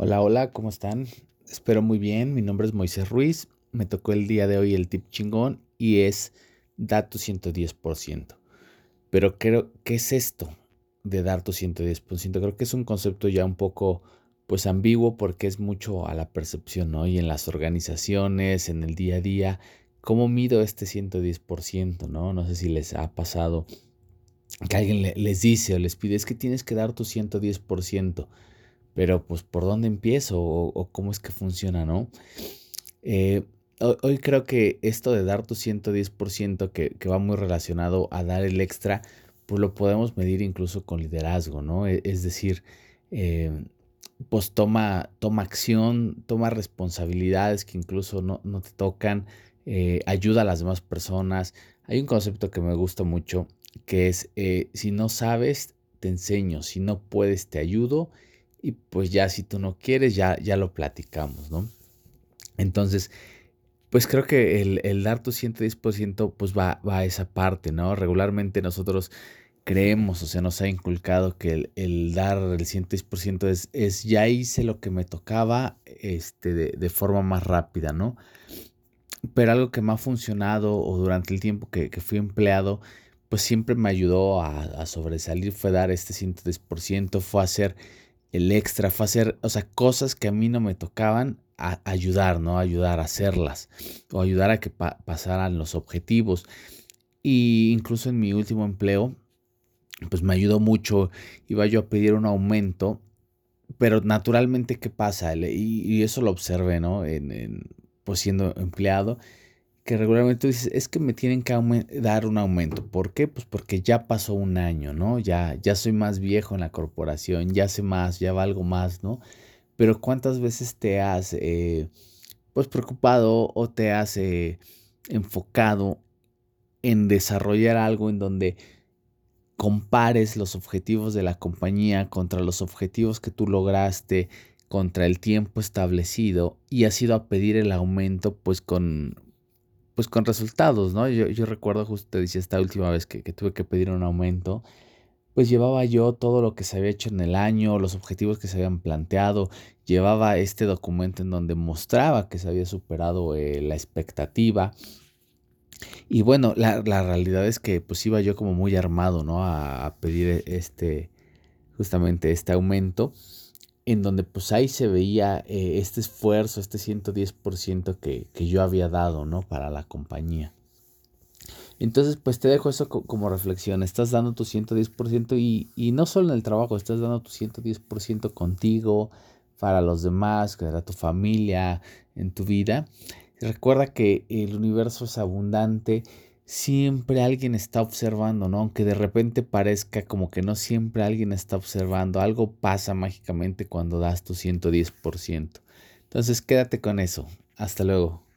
Hola, hola, ¿cómo están? Espero muy bien. Mi nombre es Moisés Ruiz. Me tocó el día de hoy el tip chingón y es dar tu 110%. Pero creo, ¿qué es esto de dar tu 110%? Creo que es un concepto ya un poco pues ambiguo porque es mucho a la percepción, ¿no? Y en las organizaciones, en el día a día, ¿cómo mido este 110%, ¿no? No sé si les ha pasado que alguien les dice o les pide, es que tienes que dar tu 110% pero pues por dónde empiezo o, cómo es que funciona, ¿no? Eh, hoy, creo que esto de dar tu 110% que, que va muy relacionado a dar el extra, pues lo podemos medir incluso con liderazgo, ¿no? E, es decir, eh, pues toma, toma acción, toma responsabilidades que incluso no, te tocan, eh, ayuda a las demás personas. Hay un concepto que me gusta mucho que es, si no sabes, te enseño, si no puedes, te ayudo y pues ya si tú no quieres, ya, ya lo platicamos, ¿no? Entonces, pues creo que el, dar tu 110% pues va, va, a esa parte, ¿no? Regularmente nosotros creemos, o sea, nos ha inculcado que el, dar el 110% es, es ya hice lo que me tocaba este, de, forma más rápida, ¿no? Pero algo que me ha funcionado o durante el tiempo que, fui empleado, pues siempre me ayudó a, a sobresalir, fue dar este 110%, fue hacer el extra, fue hacer, o sea, cosas que a mí no me tocaban, a ayudar, ¿no? Ayudar a hacerlas o ayudar a que pasaran los objetivos. Y incluso en mi último empleo, pues me ayudó mucho, iba yo a pedir un aumento, pero naturalmente, ¿qué pasa? Y, eso lo observé, ¿no? En, pues siendo empleado, que regularmente dices, es que me tienen que dar un aumento. ¿Por qué? Pues porque ya pasó un año, ¿no? Ya, ya soy más viejo en la corporación, ya sé más, ya valgo más, ¿no? Pero ¿cuántas veces te has, eh, pues, preocupado o te has eh, enfocado en desarrollar algo en donde compares los objetivos de la compañía contra los objetivos que tú lograste, contra el tiempo establecido y has ido a pedir el aumento pues con pues con resultados, ¿no? Yo, yo recuerdo justo, te decía, esta última vez que, tuve que pedir un aumento, pues llevaba yo todo lo que se había hecho en el año, los objetivos que se habían planteado, llevaba este documento en donde mostraba que se había superado eh, la expectativa. Y bueno, la, realidad es que pues iba yo como muy armado, ¿no? A, a pedir este, justamente este aumento en donde pues ahí se veía eh, este esfuerzo, este 110% que, que yo había dado, ¿no? Para la compañía. Entonces, pues te dejo eso como reflexión. Estás dando tu 110% y, y no solo en el trabajo, estás dando tu 110% contigo, para los demás, para tu familia, en tu vida. Recuerda que el universo es abundante siempre alguien está observando, ¿no? Aunque de repente parezca como que no siempre alguien está observando, algo pasa mágicamente cuando das tu 110%. Entonces quédate con eso. Hasta luego.